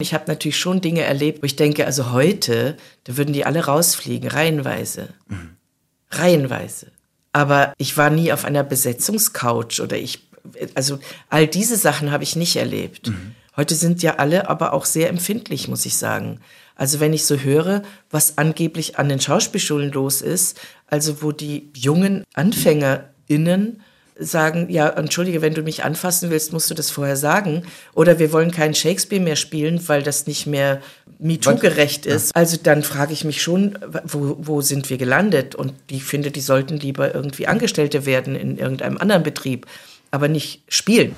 Ich habe natürlich schon Dinge erlebt, wo ich denke, also heute, da würden die alle rausfliegen, reihenweise. Mhm. Reihenweise. Aber ich war nie auf einer Besetzungscouch oder ich, also all diese Sachen habe ich nicht erlebt. Mhm. Heute sind ja alle aber auch sehr empfindlich, muss ich sagen. Also wenn ich so höre, was angeblich an den Schauspielschulen los ist, also wo die jungen AnfängerInnen sagen, ja, entschuldige, wenn du mich anfassen willst, musst du das vorher sagen. Oder wir wollen keinen Shakespeare mehr spielen, weil das nicht mehr MeToo-gerecht ist. Also dann frage ich mich schon, wo, wo sind wir gelandet? Und ich finde, die sollten lieber irgendwie Angestellte werden in irgendeinem anderen Betrieb, aber nicht spielen.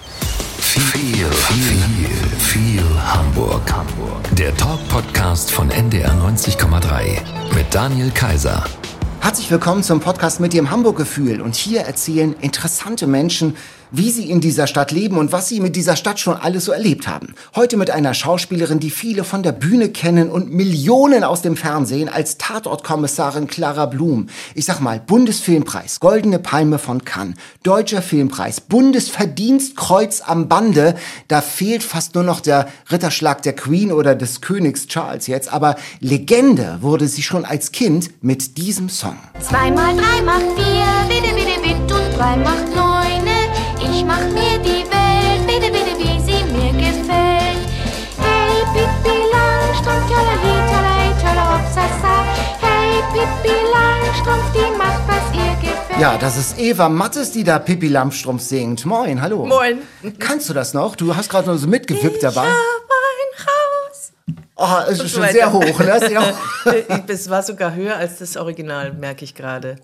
Viel, viel, viel, viel Hamburg. Hamburg. Der Talk-Podcast von NDR 90,3 mit Daniel Kaiser. Herzlich willkommen zum Podcast mit dem Hamburg-Gefühl. Und hier erzählen interessante Menschen, wie sie in dieser Stadt leben und was sie mit dieser Stadt schon alles so erlebt haben. Heute mit einer Schauspielerin, die viele von der Bühne kennen und Millionen aus dem Fernsehen als Tatortkommissarin Clara Blum. Ich sag mal, Bundesfilmpreis, Goldene Palme von Cannes, Deutscher Filmpreis, Bundesverdienstkreuz am Bande. Da fehlt fast nur noch der Ritterschlag der Queen oder des Königs Charles jetzt. Aber Legende wurde sie schon als Kind mit diesem Song. Zwei mal drei macht vier, bitte, bitte, bitte und drei macht neun. Ich mach mir die Welt, bitte, bitte, wie sie mir gefällt. Hey, Pippi Langstrumpf, tjalali, tjalai, tjalopsasa. Hey, Pippi Langstrumpf, die macht, was ihr gefällt. Ja, das ist Eva Mattes, die da Pippi Langstrumpf singt. Moin, hallo. Moin. Kannst du das noch? Du hast gerade nur so mitgewippt dabei. Ich hab Oh, es ist schon weiter. sehr hoch, ne? Sehr hoch. Es war sogar höher als das Original, merke ich gerade.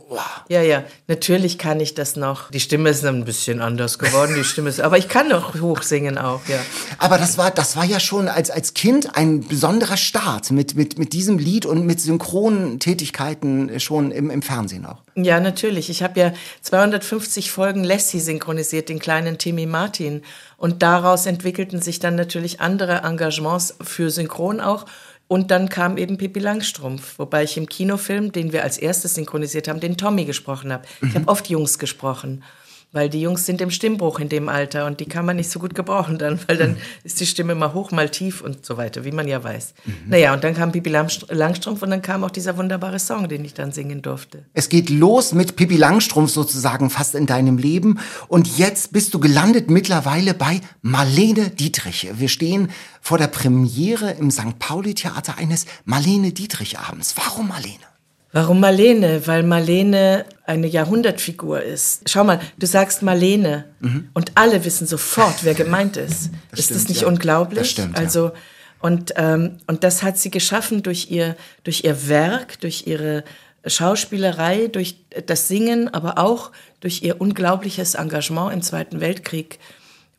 Ja, ja, natürlich kann ich das noch. Die Stimme ist ein bisschen anders geworden, die Stimme ist, aber ich kann noch hoch singen auch, ja. Aber das war, das war ja schon als, als Kind ein besonderer Start mit, mit, mit diesem Lied und mit synchronen Tätigkeiten schon im, im Fernsehen auch. Ja, natürlich. Ich habe ja 250 Folgen Lassie synchronisiert, den kleinen Timmy Martin. Und daraus entwickelten sich dann natürlich andere Engagements für Synchron auch. Und dann kam eben Pippi Langstrumpf, wobei ich im Kinofilm, den wir als erstes synchronisiert haben, den Tommy gesprochen habe. Ich habe oft Jungs gesprochen, weil die Jungs sind im Stimmbruch in dem Alter und die kann man nicht so gut gebrauchen dann, weil dann ist die Stimme mal hoch, mal tief und so weiter, wie man ja weiß. Naja, und dann kam Pippi Langstr- Langstrumpf und dann kam auch dieser wunderbare Song, den ich dann singen durfte. Es geht los mit Pippi Langstrumpf sozusagen fast in deinem Leben. Und jetzt bist du gelandet mittlerweile bei Marlene Dietrich. Wir stehen vor der Premiere im St. Pauli-Theater eines Marlene Dietrich-Abends. Warum Marlene? Warum Marlene? Weil Marlene eine Jahrhundertfigur ist. Schau mal, du sagst Marlene und alle wissen sofort, wer gemeint ist. Das ist stimmt, das nicht ja. unglaublich? Das stimmt. Also und ähm, und das hat sie geschaffen durch ihr durch ihr Werk, durch ihre Schauspielerei, durch das Singen, aber auch durch ihr unglaubliches Engagement im Zweiten Weltkrieg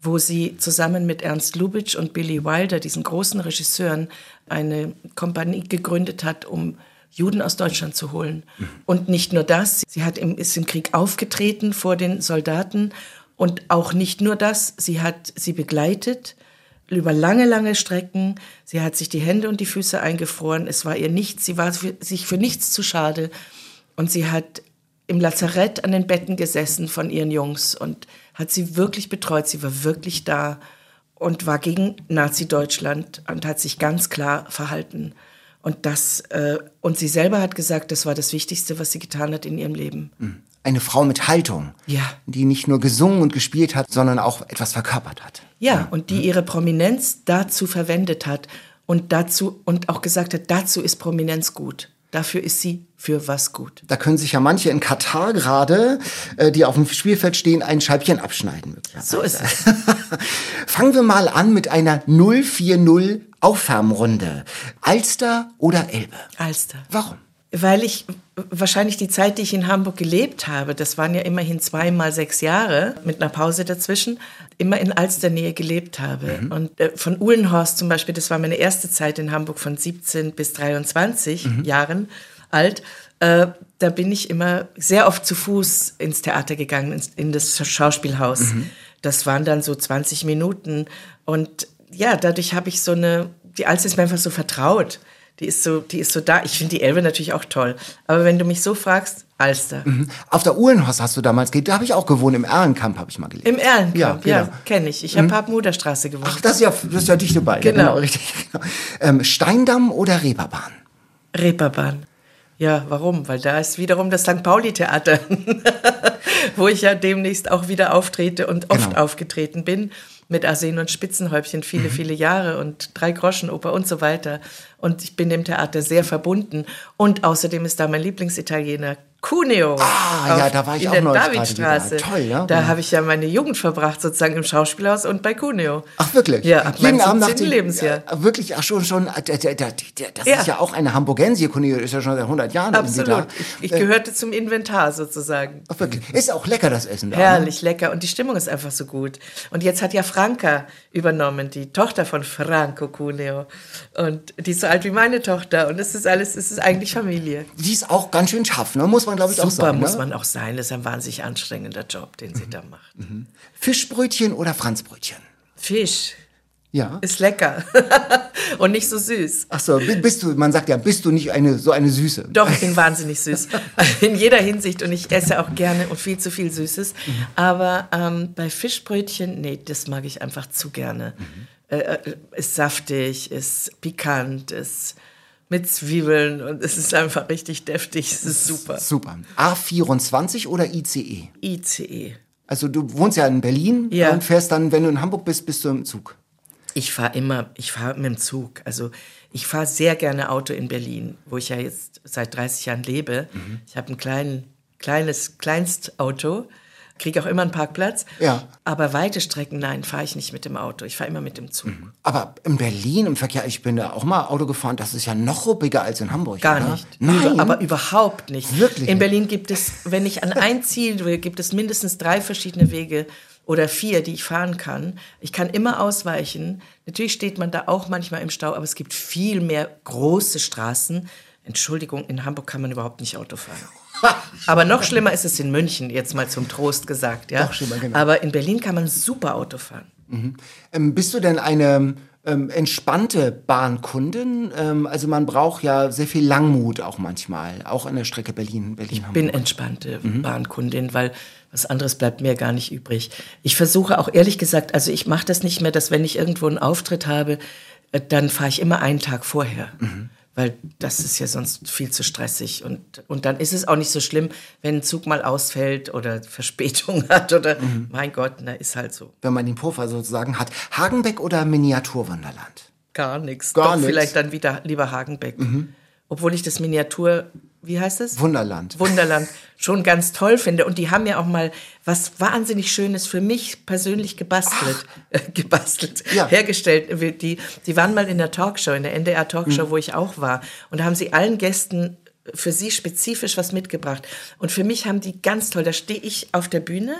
wo sie zusammen mit Ernst Lubitsch und Billy Wilder, diesen großen Regisseuren, eine Kompanie gegründet hat, um Juden aus Deutschland zu holen. Und nicht nur das, sie hat im, ist im Krieg aufgetreten vor den Soldaten und auch nicht nur das, sie hat sie begleitet über lange, lange Strecken. Sie hat sich die Hände und die Füße eingefroren. Es war ihr nichts, sie war für, sich für nichts zu schade. Und sie hat im Lazarett an den Betten gesessen von ihren Jungs und hat sie wirklich betreut. Sie war wirklich da und war gegen Nazi-Deutschland und hat sich ganz klar verhalten. Und das, äh, und sie selber hat gesagt, das war das Wichtigste, was sie getan hat in ihrem Leben. Eine Frau mit Haltung. Ja. Die nicht nur gesungen und gespielt hat, sondern auch etwas verkörpert hat. Ja, und die ihre Prominenz dazu verwendet hat und dazu und auch gesagt hat, dazu ist Prominenz gut. Dafür ist sie für was gut. Da können sich ja manche in Katar gerade, äh, die auf dem Spielfeld stehen, ein Scheibchen abschneiden. So ist es. Fangen wir mal an mit einer 040 Aufwärmrunde. Alster oder Elbe? Alster. Warum? Weil ich wahrscheinlich die Zeit, die ich in Hamburg gelebt habe, das waren ja immerhin zweimal sechs Jahre mit einer Pause dazwischen, immer in Alsternähe gelebt habe. Und äh, von Uhlenhorst zum Beispiel, das war meine erste Zeit in Hamburg von 17 bis 23 Jahren alt. Äh, da bin ich immer sehr oft zu Fuß ins Theater gegangen, ins, in das Schauspielhaus. Das waren dann so 20 Minuten. Und ja, dadurch habe ich so eine, die Alster ist mir einfach so vertraut. Die ist so, die ist so da. Ich finde die Elbe natürlich auch toll. Aber wenn du mich so fragst, Alster. Auf der Uhlenhorst hast du damals gelebt, da habe ich auch gewohnt, im Erlenkamp habe ich mal gelebt. Im Erlenkamp, Ja, ja, genau. kenne ich. Ich habe Papenmuderstraße gewohnt. Ach, das ist ja, das ist ja dicht dabei. Ja, Genau. richtig. Genau. Ähm, Steindamm oder Reeperbahn? Reeperbahn. Ja, warum? Weil da ist wiederum das St. Pauli-Theater, wo ich ja demnächst auch wieder auftrete und oft Genau. aufgetreten bin. Mit Arsen und Spitzenhäubchen viele, viele Jahre und drei Groschenoper und so weiter. Und ich bin dem Theater sehr verbunden. Und außerdem ist da mein Lieblingsitaliener Cuneo. Ah, ja, da war ich in auch der Davidstraße. Toll, ja. Da Mhm. habe ich ja meine Jugend verbracht, sozusagen im Schauspielhaus und bei Cuneo. Ach, wirklich? Ja, ab Jeden Abend nach 17. dem Lebensjahr. Ja, wirklich, ach schon, schon, äh, das Ja. ist ja auch eine Hamburgensie, Cornelius ist ja schon seit 100 Jahren Absolut. Ich, ich gehörte zum Inventar sozusagen. Ach, wirklich. Ist auch lecker, das Essen da. Ne? Herrlich, lecker. Und die Stimmung ist einfach so gut. Und jetzt hat ja Franka übernommen, die Tochter von Franco Cuneo. Und die ist so alt wie meine Tochter. Und es ist alles, es ist eigentlich Familie. Die ist auch ganz schön scharf, ne? muss man glaube ich auch Super sagen. muss ne? man auch sein. Das ist ein wahnsinnig anstrengender Job, den sie da macht. Fischbrötchen oder Franzbrötchen? Fisch Ja. ist lecker. Und nicht so süß. Ach so, bi- bist du, man sagt ja, bist du nicht eine, so eine Süße? Doch, ich bin wahnsinnig süß. In jeder Hinsicht. Und ich esse auch gerne und viel zu viel Süßes. Aber ähm, bei Fischbrötchen, nee, das mag ich einfach zu gerne. Äh, äh, ist saftig, ist pikant, ist mit Zwiebeln und es ist einfach richtig deftig. Es ist super. Super. A24 oder ICE? ICE. Also du wohnst ja in Berlin Ja. und fährst dann, wenn du in Hamburg bist, bist du im Zug. Ich fahre immer, ich fahre mit dem Zug. Also ich fahre sehr gerne Auto in Berlin, wo ich ja jetzt seit 30 Jahren lebe. Ich habe ein klein, kleines Kleinstauto, kriege auch immer einen Parkplatz. Ja. Aber weite Strecken, nein, fahre ich nicht mit dem Auto. Ich fahre immer mit dem Zug. Aber in Berlin im Verkehr, ich bin da auch mal Auto gefahren, das ist ja noch ruppiger als in Hamburg. Gar oder? nicht. Nein. Über, aber überhaupt nicht. Wirklich In nicht? Berlin gibt es, wenn ich an ein Ziel will, gibt es mindestens drei verschiedene Wege oder vier, die ich fahren kann. Ich kann immer ausweichen. Natürlich steht man da auch manchmal im Stau, aber es gibt viel mehr große Straßen. Entschuldigung, in Hamburg kann man überhaupt nicht Auto fahren. Aber noch schlimmer ist es in München, jetzt mal zum Trost gesagt, ja. Noch schlimmer, genau. Aber in Berlin kann man super Auto fahren. Ähm, bist du denn eine ähm, entspannte Bahnkundin? Ähm, also man braucht ja sehr viel Langmut auch manchmal, auch an der Strecke Berlin, Berlin Hamburg. bin entspannte Bahnkundin, weil was anderes bleibt mir gar nicht übrig. Ich versuche auch ehrlich gesagt, also ich mache das nicht mehr, dass wenn ich irgendwo einen Auftritt habe, äh, dann fahre ich immer einen Tag vorher. Weil das ist ja sonst viel zu stressig. Und, und dann ist es auch nicht so schlimm, wenn ein Zug mal ausfällt oder Verspätung hat oder mein Gott, na, ist halt so. wenn man den Puffer sozusagen hat. Hagenbeck oder Miniaturwunderland? Gar nichts. Gar Doch, nix. vielleicht dann wieder lieber Hagenbeck. Obwohl ich das Miniatur, wie heißt es? Wunderland. Wunderland schon ganz toll finde. Und die haben ja auch mal was wahnsinnig Schönes für mich persönlich gebastelt, äh, gebastelt, Ja. hergestellt. Die, die waren mal in der Talkshow, in der NDR Talkshow, wo ich auch war. Und da haben sie allen Gästen für sie spezifisch was mitgebracht. Und für mich haben die ganz toll, da stehe ich auf der Bühne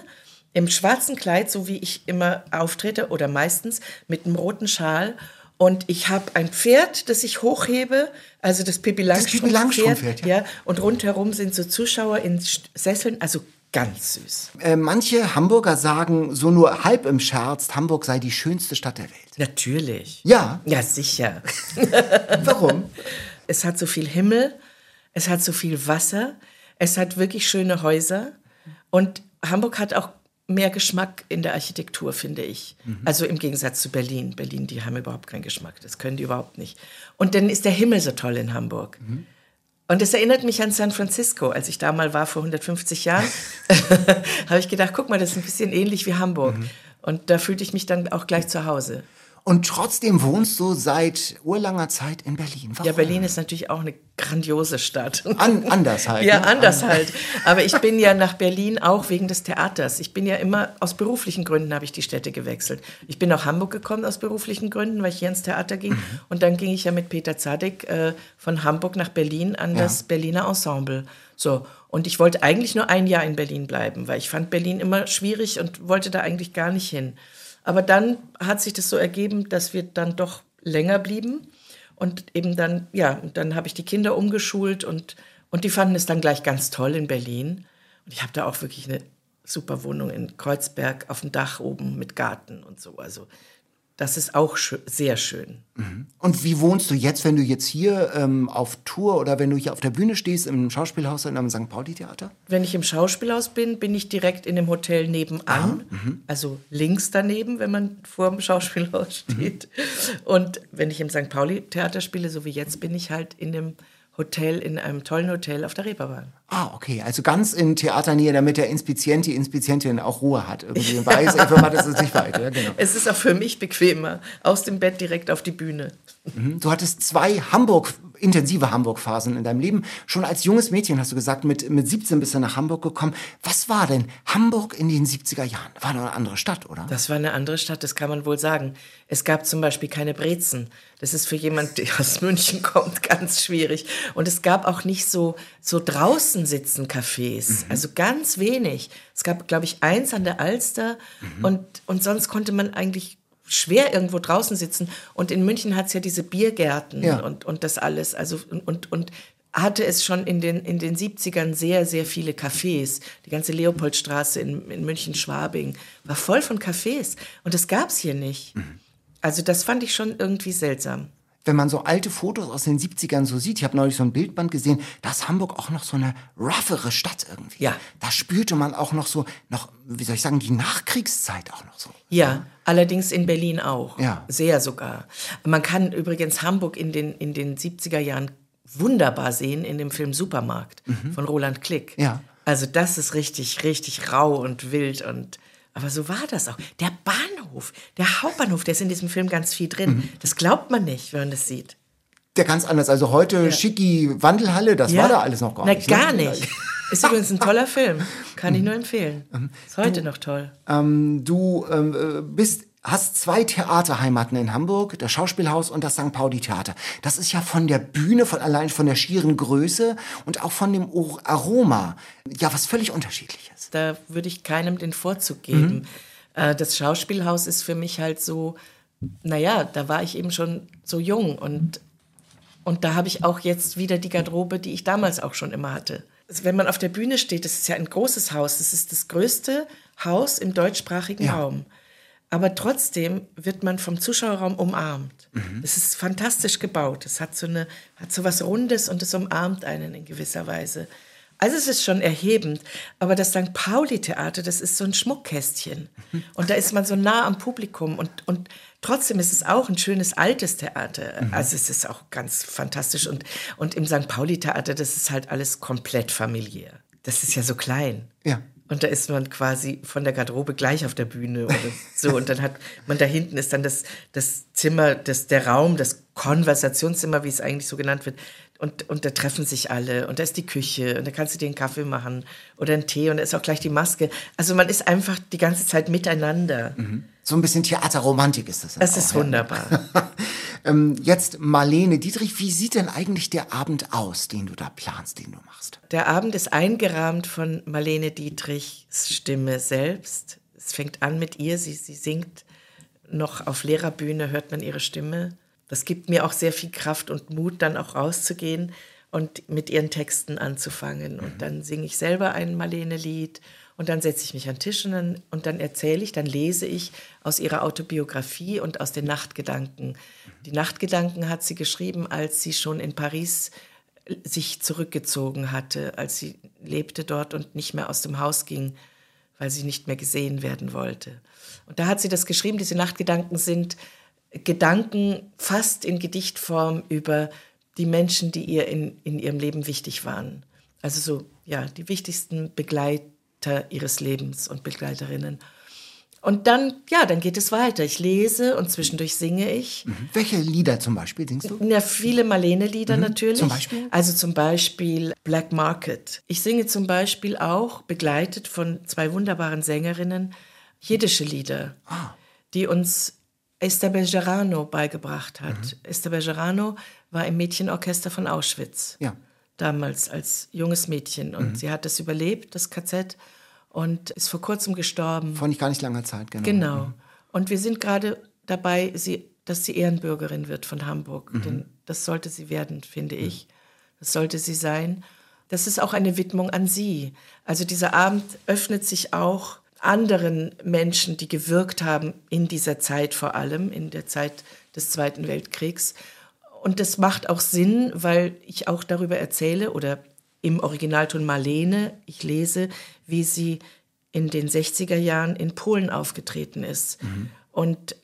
im schwarzen Kleid, so wie ich immer auftrete oder meistens mit einem roten Schal. Und ich habe ein Pferd, das ich hochhebe, also das Pippi Langstrumpf, Pippi Langstrumpf-Pferd, ja. ja. Und rundherum sind so Zuschauer in Sesseln, also ganz süß. Äh, manche Hamburger sagen so nur halb im Scherz, Hamburg sei die schönste Stadt der Welt. Natürlich. Ja, Ja, sicher. warum? Es hat so viel Himmel, es hat so viel Wasser, es hat wirklich schöne Häuser und Hamburg hat auch mehr Geschmack in der Architektur, finde ich. Also im Gegensatz zu Berlin. Berlin, die haben überhaupt keinen Geschmack, das können die überhaupt nicht. Und dann ist der Himmel so toll in Hamburg. Und das erinnert mich an San Francisco. Als ich da mal war vor 150 Jahren, habe ich gedacht, guck mal, das ist ein bisschen ähnlich wie Hamburg. Und da fühlte ich mich dann auch gleich zu Hause. Und trotzdem wohnst du seit urlanger Zeit in Berlin. Warum? Ja, Berlin ist natürlich auch eine grandiose Stadt. An, anders halt. Ja, ne? anders halt. Aber ich bin ja nach Berlin auch wegen des Theaters. Ich bin ja immer, aus beruflichen Gründen habe ich die Städte gewechselt. Ich bin nach Hamburg gekommen aus beruflichen Gründen, weil ich hier ins Theater ging. Mhm. Und dann ging ich ja mit Peter Zadek äh, von Hamburg nach Berlin an Ja. das Berliner Ensemble. So. Und ich wollte eigentlich nur ein Jahr in Berlin bleiben, weil ich fand Berlin immer schwierig und wollte da eigentlich gar nicht hin. Aber dann hat sich das so ergeben, dass wir dann doch länger blieben. Und eben dann, ja, und dann habe ich die Kinder umgeschult und, und die fanden es dann gleich ganz toll in Berlin. Und ich habe da auch wirklich eine super Wohnung in Kreuzberg auf dem Dach oben mit Garten und so. Also das ist auch schö sehr schön. Und wie wohnst du jetzt, wenn du jetzt hier ähm, auf Tour oder wenn du hier auf der Bühne stehst im Schauspielhaus in einem St. Pauli-Theater? Wenn ich im Schauspielhaus bin, bin ich direkt in dem Hotel nebenan, also links daneben, wenn man vor dem Schauspielhaus steht. Und wenn ich im St. Pauli-Theater spiele, so wie jetzt, bin ich halt in dem Hotel, in einem tollen Hotel auf der Reeperbahn. Ah, okay. Also ganz in Theaternähe, damit der Inspizient, die Inspizientin auch Ruhe hat. Irgendwie weiß, einfach das ist nicht weit. Ja, genau. Es ist auch für mich bequemer, aus dem Bett direkt auf die Bühne. Du hattest zwei Hamburg, intensive Hamburg-Phasen in deinem Leben. Schon als junges Mädchen hast du gesagt, mit, mit 17 bist du nach Hamburg gekommen. Was war denn Hamburg in den 70er Jahren? War doch eine andere Stadt, oder? Das war eine andere Stadt, das kann man wohl sagen. Es gab zum Beispiel keine Brezen. Das ist für jemand, der aus München kommt, ganz schwierig. Und es gab auch nicht so, so draußen sitzen Cafés. Also ganz wenig. Es gab, glaube ich, eins an der Alster und, und sonst konnte man eigentlich schwer irgendwo draußen sitzen. Und in München hat es ja diese Biergärten Ja. und, und das alles. Also, und, und, hatte es schon in den, in den 70ern sehr, sehr viele Cafés. Die ganze Leopoldstraße in, in München-Schwabing war voll von Cafés. Und das gab es hier nicht. Also das fand ich schon irgendwie seltsam. Wenn man so alte Fotos aus den 70ern so sieht, ich habe neulich so ein Bildband gesehen, da ist Hamburg auch noch so eine roughere Stadt irgendwie. Ja. Da spürte man auch noch so, noch, wie soll ich sagen, die Nachkriegszeit auch noch so. Ja, allerdings in Berlin auch. Ja. Sehr sogar. Man kann übrigens Hamburg in den, in den 70er Jahren wunderbar sehen in dem Film Supermarkt von Roland Klick. Mhm. Ja. Also das ist richtig, richtig rau und wild und aber so war das auch. Der Bahnhof, der Hauptbahnhof, der ist in diesem Film ganz viel drin. Mhm. Das glaubt man nicht, wenn man das sieht. Der ganz anders. Also heute schicki Wandelhalle, das war da alles noch gar Na, nicht. ne? gar nicht. Ist übrigens ein toller Film. Kann ich nur empfehlen. Ist heute noch toll. Ähm, du ähm, äh, bist, hast zwei Theaterheimaten in Hamburg, das Schauspielhaus und das St. Pauli Theater. Das ist ja von der Bühne, von allein von der schieren Größe und auch von dem Aroma, ja, was völlig unterschiedliches. Da würde ich keinem den Vorzug geben. Äh, Das Schauspielhaus ist für mich halt so, naja, da war ich eben schon so jung und, und da habe ich auch jetzt wieder die Garderobe, die ich damals auch schon immer hatte. Also Wenn man auf der Bühne steht, das ist ja ein großes Haus, das ist das größte Haus im deutschsprachigen Ja. Raum. Aber trotzdem wird man vom Zuschauerraum umarmt. Es ist fantastisch gebaut. Es hat so eine, hat so was Rundes und es umarmt einen in gewisser Weise. Also es ist schon erhebend. Aber das St. Pauli-Theater, das ist so ein Schmuckkästchen. Und da ist man so nah am Publikum. Und, und trotzdem ist es auch ein schönes altes Theater. Also es ist auch ganz fantastisch. Und, und im St. Pauli-Theater, das ist halt alles komplett familiär. Das ist ja so klein. Ja. Und da ist man quasi von der Garderobe gleich auf der Bühne oder so. Und dann hat man da hinten ist dann das, das Zimmer, das, der Raum, das Konversationszimmer, wie es eigentlich so genannt wird. Und, und da treffen sich alle. Und da ist die Küche. Und da kannst du dir einen Kaffee machen oder einen Tee. Und da ist auch gleich die Maske. Also man ist einfach die ganze Zeit miteinander. So ein bisschen Theaterromantik ist das. auch, ist ja. wunderbar. Ähm, jetzt Marlene Dietrich, wie sieht denn eigentlich der Abend aus, den du da planst, den du machst? Der Abend ist eingerahmt von Marlene Dietrichs Stimme selbst. Es fängt an mit ihr, sie, sie singt noch auf leerer Bühne, hört man ihre Stimme. Das gibt mir auch sehr viel Kraft und Mut, dann auch rauszugehen und mit ihren Texten anzufangen. Und dann singe ich selber ein Marlene-Lied und dann setze ich mich an den Tisch und dann, und dann erzähle ich, dann lese ich aus ihrer Autobiografie und aus den Nachtgedanken. Die Nachtgedanken hat sie geschrieben, als sie schon in Paris sich zurückgezogen hatte, als sie lebte dort und nicht mehr aus dem Haus ging, weil sie nicht mehr gesehen werden wollte. Und da hat sie das geschrieben, diese Nachtgedanken sind Gedanken fast in Gedichtform über die Menschen, die ihr in, in ihrem Leben wichtig waren. Also so, ja, die wichtigsten Begleiter ihres Lebens und Begleiterinnen. Und dann, ja, dann geht es weiter. Ich lese und zwischendurch singe ich. Welche Lieder zum Beispiel singst du? Ja, viele Marlene-Lieder natürlich. Zum Beispiel? Also zum Beispiel Black Market. Ich singe zum Beispiel auch, begleitet von zwei wunderbaren Sängerinnen, jiddische Lieder, Ah. die uns Esther Bejarano beigebracht hat. Mhm. Esther Bejarano war im Mädchenorchester von Auschwitz. Ja. Damals als junges Mädchen. Und sie hat das überlebt, das KZ, und ist vor kurzem gestorben. Vor nicht gar nicht langer Zeit, genau. Genau. Und wir sind gerade dabei, sie, dass sie Ehrenbürgerin wird von Hamburg. Denn das sollte sie werden, finde ich. Das sollte sie sein. Das ist auch eine Widmung an sie. Also dieser Abend öffnet sich auch anderen Menschen, die gewirkt haben in dieser Zeit vor allem, in der Zeit des Zweiten Weltkriegs. Und das macht auch Sinn, weil ich auch darüber erzähle oder im Originalton Marlene, ich lese, wie sie in den 60er Jahren in Polen aufgetreten ist. Mhm. Und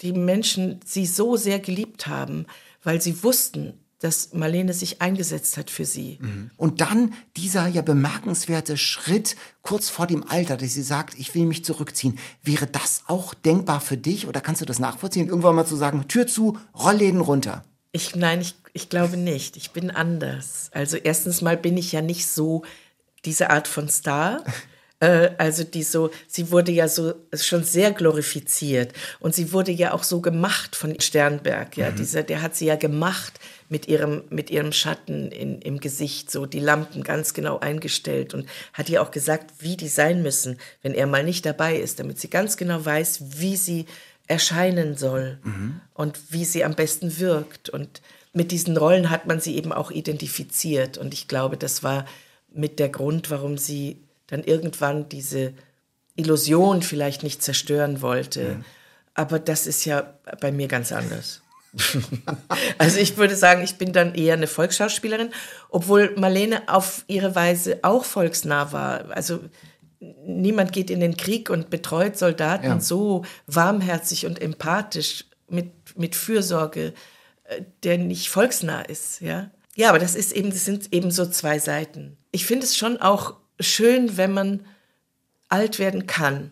die Menschen sie so sehr geliebt haben, weil sie wussten, dass Marlene sich eingesetzt hat für sie. Mhm. Und dann dieser ja bemerkenswerte Schritt kurz vor dem Alter, dass sie sagt, ich will mich zurückziehen. Wäre das auch denkbar für dich oder kannst du das nachvollziehen, irgendwann mal zu sagen, Tür zu, Rollläden runter? Ich, nein, ich, ich glaube nicht. Ich bin anders. Also erstens mal bin ich ja nicht so diese Art von Star. Äh, also die so, sie wurde ja so schon sehr glorifiziert und sie wurde ja auch so gemacht von Sternberg, ja, mhm. dieser, der hat sie ja gemacht mit ihrem, mit ihrem Schatten in, im Gesicht, so die Lampen ganz genau eingestellt und hat ihr auch gesagt, wie die sein müssen, wenn er mal nicht dabei ist, damit sie ganz genau weiß, wie sie erscheinen soll mhm. und wie sie am besten wirkt. Und mit diesen Rollen hat man sie eben auch identifiziert. Und ich glaube, das war mit der Grund, warum sie dann irgendwann diese Illusion vielleicht nicht zerstören wollte. Mhm. Aber das ist ja bei mir ganz anders. also ich würde sagen, ich bin dann eher eine Volksschauspielerin, obwohl Marlene auf ihre Weise auch volksnah war. Also niemand geht in den Krieg und betreut Soldaten ja. so warmherzig und empathisch mit, mit Fürsorge, äh, der nicht volksnah ist, ja. Ja, aber das ist eben, das sind eben so zwei Seiten. Ich finde es schon auch schön, wenn man alt werden kann.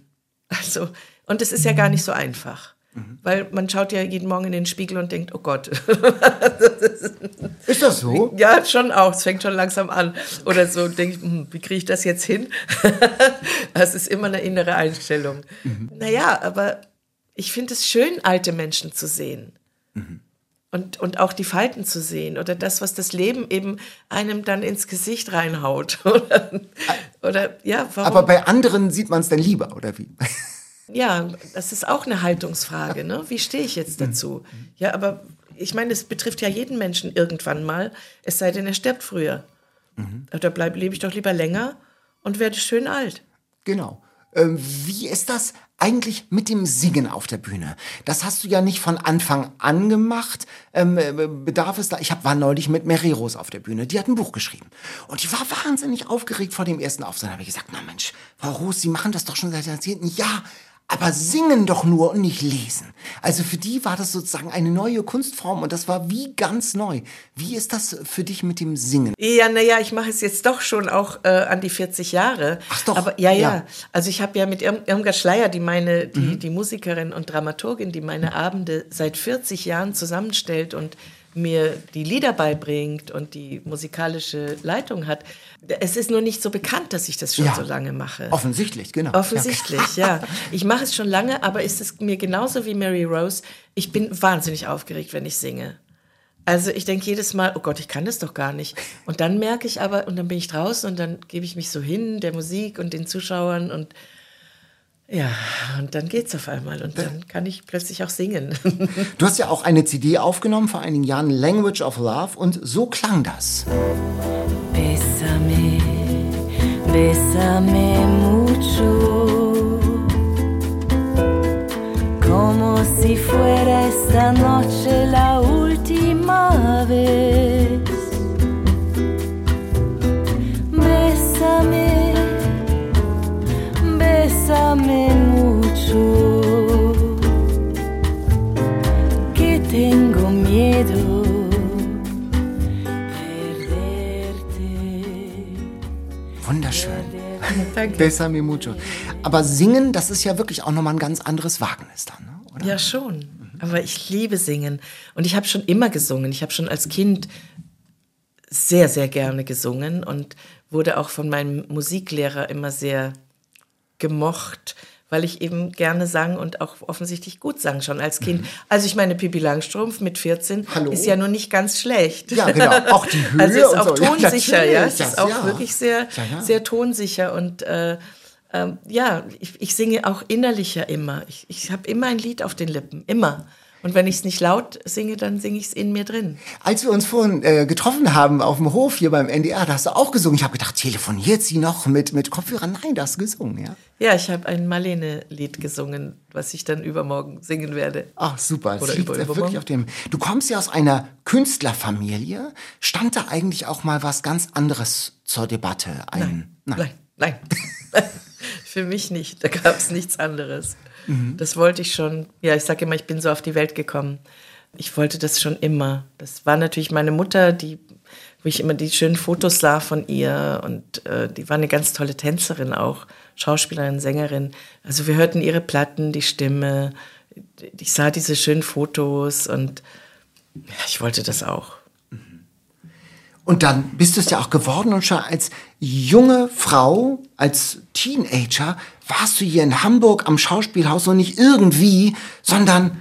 Also, und es ist ja gar nicht so einfach. Mhm. Weil man schaut ja jeden Morgen in den Spiegel und denkt, oh Gott. ist das so? Ja, schon auch. Es fängt schon langsam an. Oder so denke ich, hm, wie kriege ich das jetzt hin? das ist immer eine innere Einstellung. Mhm. Naja, aber ich finde es schön, alte Menschen zu sehen. Mhm. Und, und auch die Falten zu sehen oder das, was das Leben eben einem dann ins Gesicht reinhaut. oder, oder ja, warum? Aber bei anderen sieht man es dann lieber, oder wie? Ja, das ist auch eine Haltungsfrage. Ne? Wie stehe ich jetzt dazu? Ja, aber ich meine, es betrifft ja jeden Menschen irgendwann mal, es sei denn, er stirbt früher. Mhm. Da bleib, lebe ich doch lieber länger und werde schön alt. Genau. Ähm, wie ist das eigentlich mit dem Singen auf der Bühne? Das hast du ja nicht von Anfang an gemacht. Ähm, äh, bedarf es da? Ich hab, war neulich mit Mary Rose auf der Bühne. Die hat ein Buch geschrieben. Und die war wahnsinnig aufgeregt vor dem ersten Aufsatz. Da habe ich gesagt, na Mensch, Frau Rose, Sie machen das doch schon seit Jahrzehnten. Ja, aber singen doch nur und nicht lesen. Also für die war das sozusagen eine neue Kunstform und das war wie ganz neu. Wie ist das für dich mit dem Singen? Ja, naja, ich mache es jetzt doch schon auch äh, an die 40 Jahre. Ach doch. Aber ja, ja. ja. Also ich habe ja mit Irm Irmgard Schleier, die meine, die, mhm. die Musikerin und Dramaturgin, die meine Abende seit 40 Jahren zusammenstellt und mir die Lieder beibringt und die musikalische Leitung hat. Es ist nur nicht so bekannt, dass ich das schon ja, so lange mache. Offensichtlich, genau. Offensichtlich, ja. ja. Ich mache es schon lange, aber ist es mir genauso wie Mary Rose. Ich bin wahnsinnig aufgeregt, wenn ich singe. Also ich denke jedes Mal, oh Gott, ich kann das doch gar nicht. Und dann merke ich aber, und dann bin ich draußen und dann gebe ich mich so hin der Musik und den Zuschauern und ja, und dann geht's auf einmal und dann kann ich plötzlich auch singen. Du hast ja auch eine CD aufgenommen vor einigen Jahren, Language of Love, und so klang das. Bésame, bésame mucho, como si fuera esta noche la última vez. Bésame. Bésame mucho. Aber singen, das ist ja wirklich auch nochmal ein ganz anderes Wagnis dann, ne? oder? Ja, schon. Aber ich liebe singen. Und ich habe schon immer gesungen. Ich habe schon als Kind sehr, sehr gerne gesungen und wurde auch von meinem Musiklehrer immer sehr gemocht, weil ich eben gerne sang und auch offensichtlich gut sang schon als Kind. Mhm. Also ich meine, Pippi Langstrumpf mit 14 Hallo? ist ja nur nicht ganz schlecht. Ja, genau. Auch die Höhe Also ist auch so. tonsicher, ja. Es ist auch ja. wirklich sehr, ja, ja. sehr tonsicher und äh, äh, ja, ich, ich, singe auch innerlicher immer. Ich, ich habe immer ein Lied auf den Lippen, immer. Und wenn ich es nicht laut singe, dann singe ich es in mir drin. Als wir uns vorhin äh, getroffen haben auf dem Hof hier beim NDR, da hast du auch gesungen. Ich habe gedacht, telefoniert sie noch mit, mit Kopfhörern? Nein, da hast du gesungen, ja. Ja, ich habe ein Marlene-Lied gesungen, was ich dann übermorgen singen werde. Ach, super. Oder über- übermorgen. wirklich auf dem. Du kommst ja aus einer Künstlerfamilie. Stand da eigentlich auch mal was ganz anderes zur Debatte? Ein, Nein, nein. Für mich nicht. Da gab es nichts anderes. Mhm. Das wollte ich schon. Ja, ich sage immer, ich bin so auf die Welt gekommen. Ich wollte das schon immer. Das war natürlich meine Mutter, die, wo ich immer die schönen Fotos sah von ihr. Und äh, die war eine ganz tolle Tänzerin auch, Schauspielerin, Sängerin. Also wir hörten ihre Platten, die Stimme. Ich sah diese schönen Fotos und ja, ich wollte das auch. Und dann bist du es ja auch geworden und schon als junge Frau, als Teenager, warst du hier in Hamburg am Schauspielhaus und nicht irgendwie, sondern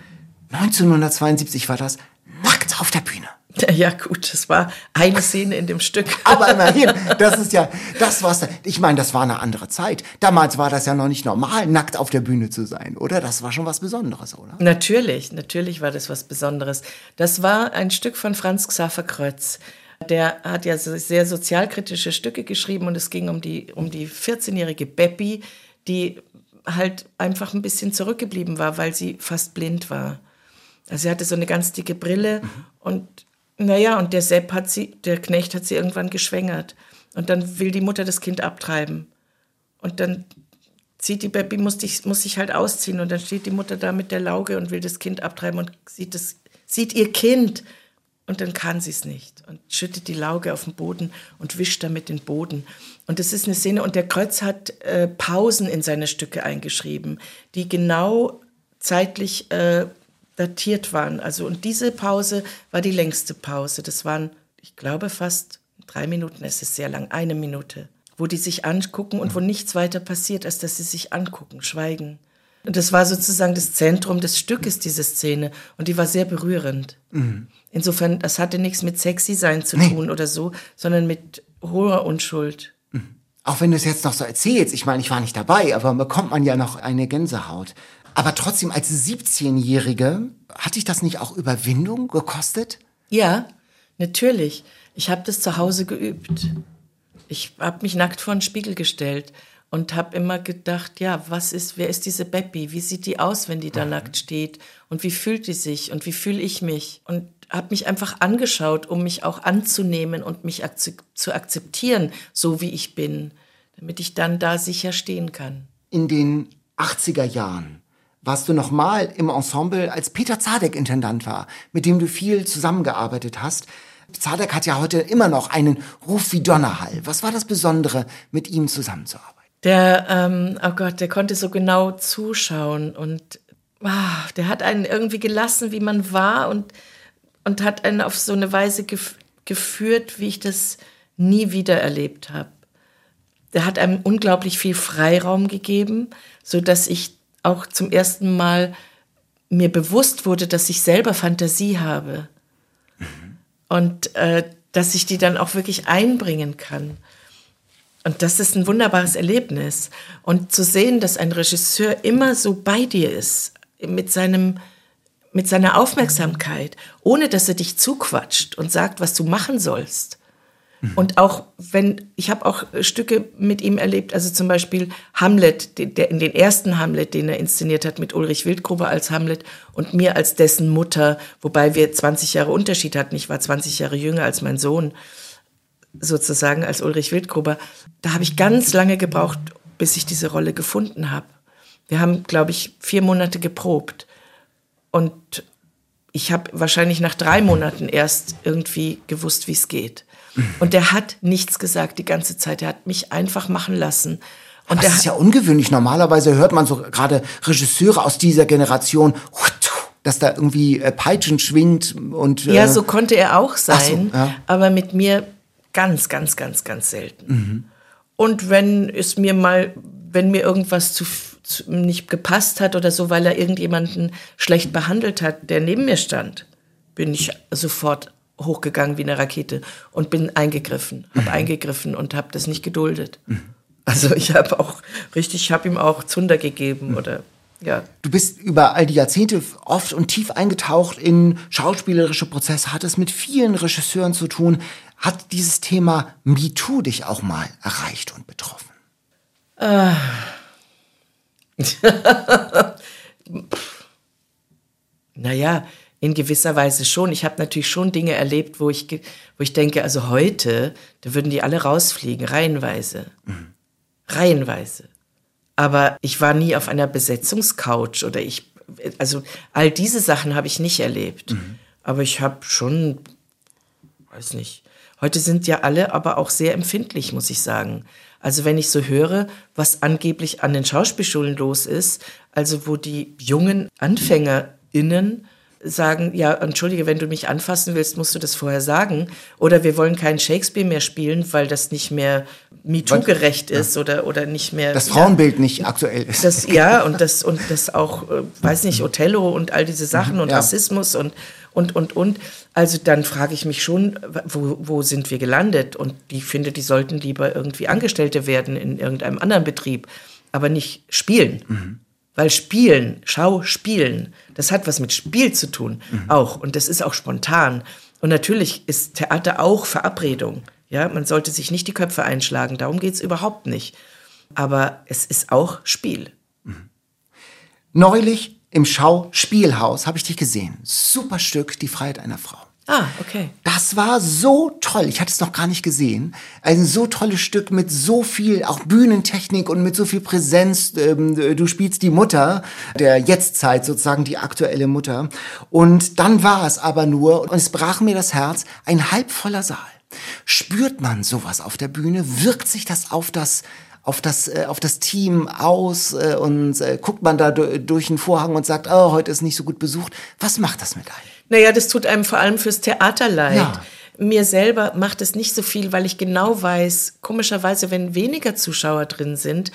1972 war das, nackt auf der Bühne. Ja gut, das war eine Szene in dem Stück. Aber immerhin, das ist ja, das war's. Ich meine, das war eine andere Zeit. Damals war das ja noch nicht normal, nackt auf der Bühne zu sein, oder? Das war schon was Besonderes, oder? Natürlich, natürlich war das was Besonderes. Das war ein Stück von Franz Xaver Krötz. Der hat ja sehr sozialkritische Stücke geschrieben und es ging um die, um die 14-jährige Beppi, die halt einfach ein bisschen zurückgeblieben war, weil sie fast blind war. Also sie hatte so eine ganz dicke Brille und naja, und der Sepp hat sie, der Knecht hat sie irgendwann geschwängert. Und dann will die Mutter das Kind abtreiben. Und dann zieht die Baby, muss, dich, muss sich halt ausziehen und dann steht die Mutter da mit der Lauge und will das Kind abtreiben und sieht, das, sieht ihr Kind und dann kann sie es nicht und schüttet die Lauge auf den Boden und wischt damit den Boden. Und das ist eine Szene und der Kreuz hat äh, Pausen in seine Stücke eingeschrieben, die genau zeitlich äh, datiert waren. Also und diese Pause war die längste Pause. Das waren, ich glaube, fast drei Minuten. Es ist sehr lang, eine Minute, wo die sich angucken und wo nichts weiter passiert, als dass sie sich angucken, schweigen. Und das war sozusagen das Zentrum des Stückes, diese Szene. Und die war sehr berührend. Insofern, das hatte nichts mit sexy sein zu tun oder so, sondern mit hoher Unschuld. Auch wenn du es jetzt noch so erzählst, ich meine, ich war nicht dabei, aber bekommt man ja noch eine Gänsehaut. Aber trotzdem, als 17-Jährige, hat dich das nicht auch Überwindung gekostet? Ja, natürlich. Ich habe das zu Hause geübt. Ich habe mich nackt vor den Spiegel gestellt und habe immer gedacht, ja, was ist, wer ist diese Beppi? Wie sieht die aus, wenn die da nackt steht? Und wie fühlt die sich? Und wie fühle ich mich? Und habe mich einfach angeschaut, um mich auch anzunehmen und mich akze zu akzeptieren, so wie ich bin, damit ich dann da sicher stehen kann. In den 80er Jahren warst du noch mal im Ensemble, als Peter Zadek Intendant war, mit dem du viel zusammengearbeitet hast. Zadek hat ja heute immer noch einen Ruf wie Donnerhall. Was war das Besondere, mit ihm zusammenzuarbeiten? Der, ähm, oh Gott, der konnte so genau zuschauen und ah, der hat einen irgendwie gelassen, wie man war und, und hat einen auf so eine Weise gef geführt, wie ich das nie wieder erlebt habe. Der hat einem unglaublich viel Freiraum gegeben, so dass ich auch zum ersten Mal mir bewusst wurde, dass ich selber Fantasie habe und äh, dass ich die dann auch wirklich einbringen kann. Und das ist ein wunderbares Erlebnis. Und zu sehen, dass ein Regisseur immer so bei dir ist, mit, seinem, mit seiner Aufmerksamkeit, ohne dass er dich zuquatscht und sagt, was du machen sollst. Und auch wenn, ich habe auch Stücke mit ihm erlebt, also zum Beispiel Hamlet, der, in den ersten Hamlet, den er inszeniert hat mit Ulrich Wildgruber als Hamlet und mir als dessen Mutter, wobei wir 20 Jahre Unterschied hatten. Ich war 20 Jahre jünger als mein Sohn sozusagen als Ulrich Wildgruber. Da habe ich ganz lange gebraucht, bis ich diese Rolle gefunden habe. Wir haben, glaube ich, vier Monate geprobt. Und ich habe wahrscheinlich nach drei Monaten erst irgendwie gewusst, wie es geht. Und der hat nichts gesagt die ganze Zeit. Er hat mich einfach machen lassen. Und Das ist ja ungewöhnlich. Normalerweise hört man so gerade Regisseure aus dieser Generation, dass da irgendwie äh, Peitschen schwingt und Ja, äh, so konnte er auch sein, so, ja. aber mit mir ganz, ganz, ganz, ganz selten. Und wenn es mir mal, wenn mir irgendwas zu, zu, nicht gepasst hat oder so, weil er irgendjemanden schlecht behandelt hat, der neben mir stand, bin ich sofort hochgegangen wie eine Rakete und bin eingegriffen, habe eingegriffen und habe das nicht geduldet. Also ich habe auch richtig, ich habe ihm auch Zunder gegeben oder Ja. Du bist über all die Jahrzehnte oft und tief eingetaucht in schauspielerische Prozesse, hat es mit vielen Regisseuren zu tun. Hat dieses Thema MeToo dich auch mal erreicht und betroffen? Naja, in gewisser Weise schon. Ich habe natürlich schon Dinge erlebt, wo ich, wo ich denke, also heute, da würden die alle rausfliegen, reihenweise. Reihenweise. Aber ich war nie auf einer Besetzungscouch oder ich, also all diese Sachen habe ich nicht erlebt. Aber ich habe schon, weiß nicht. Heute sind ja alle aber auch sehr empfindlich, muss ich sagen. Also wenn ich so höre, was angeblich an den Schauspielschulen los ist, also wo die jungen AnfängerInnen sagen, ja, entschuldige, wenn du mich anfassen willst, musst du das vorher sagen. Oder wir wollen keinen Shakespeare mehr spielen, weil das nicht mehr MeToo-gerecht ist oder, oder nicht mehr. Das ja, Frauenbild nicht aktuell ist. das, ja, und das, und das auch, äh, weiß nicht, Othello und all diese Sachen und Ja. Rassismus und, und, und, und. Also dann frage ich mich schon, wo, wo sind wir gelandet? Und ich finde, die sollten lieber irgendwie Angestellte werden in irgendeinem anderen Betrieb, aber nicht spielen. Weil Spielen, Schauspielen, das hat was mit Spiel zu tun, auch. Und das ist auch spontan. Und natürlich ist Theater auch Verabredung. Ja, man sollte sich nicht die Köpfe einschlagen, darum geht's überhaupt nicht. Aber es ist auch Spiel. Neulich im Schauspielhaus habe ich dich gesehen. Super Stück, Die Freiheit einer Frau. Ah, okay. Das war so toll. Ich hatte es noch gar nicht gesehen. Ein so tolles Stück mit so viel, auch Bühnentechnik und mit so viel Präsenz. Ähm, Du spielst die Mutter der Jetztzeit, sozusagen die aktuelle Mutter. Und dann war es aber nur, und es brach mir das Herz, ein halbvoller Saal. Spürt man sowas auf der Bühne? Wirkt sich das auf das auf das, äh, auf das Team aus äh, und äh, guckt man da du durch den Vorhang und sagt, oh, heute ist nicht so gut besucht. Was macht das mit einem? Naja, das tut einem vor allem fürs Theater leid. Ja. Mir selber macht es nicht so viel, weil ich genau weiß, komischerweise, wenn weniger Zuschauer drin sind,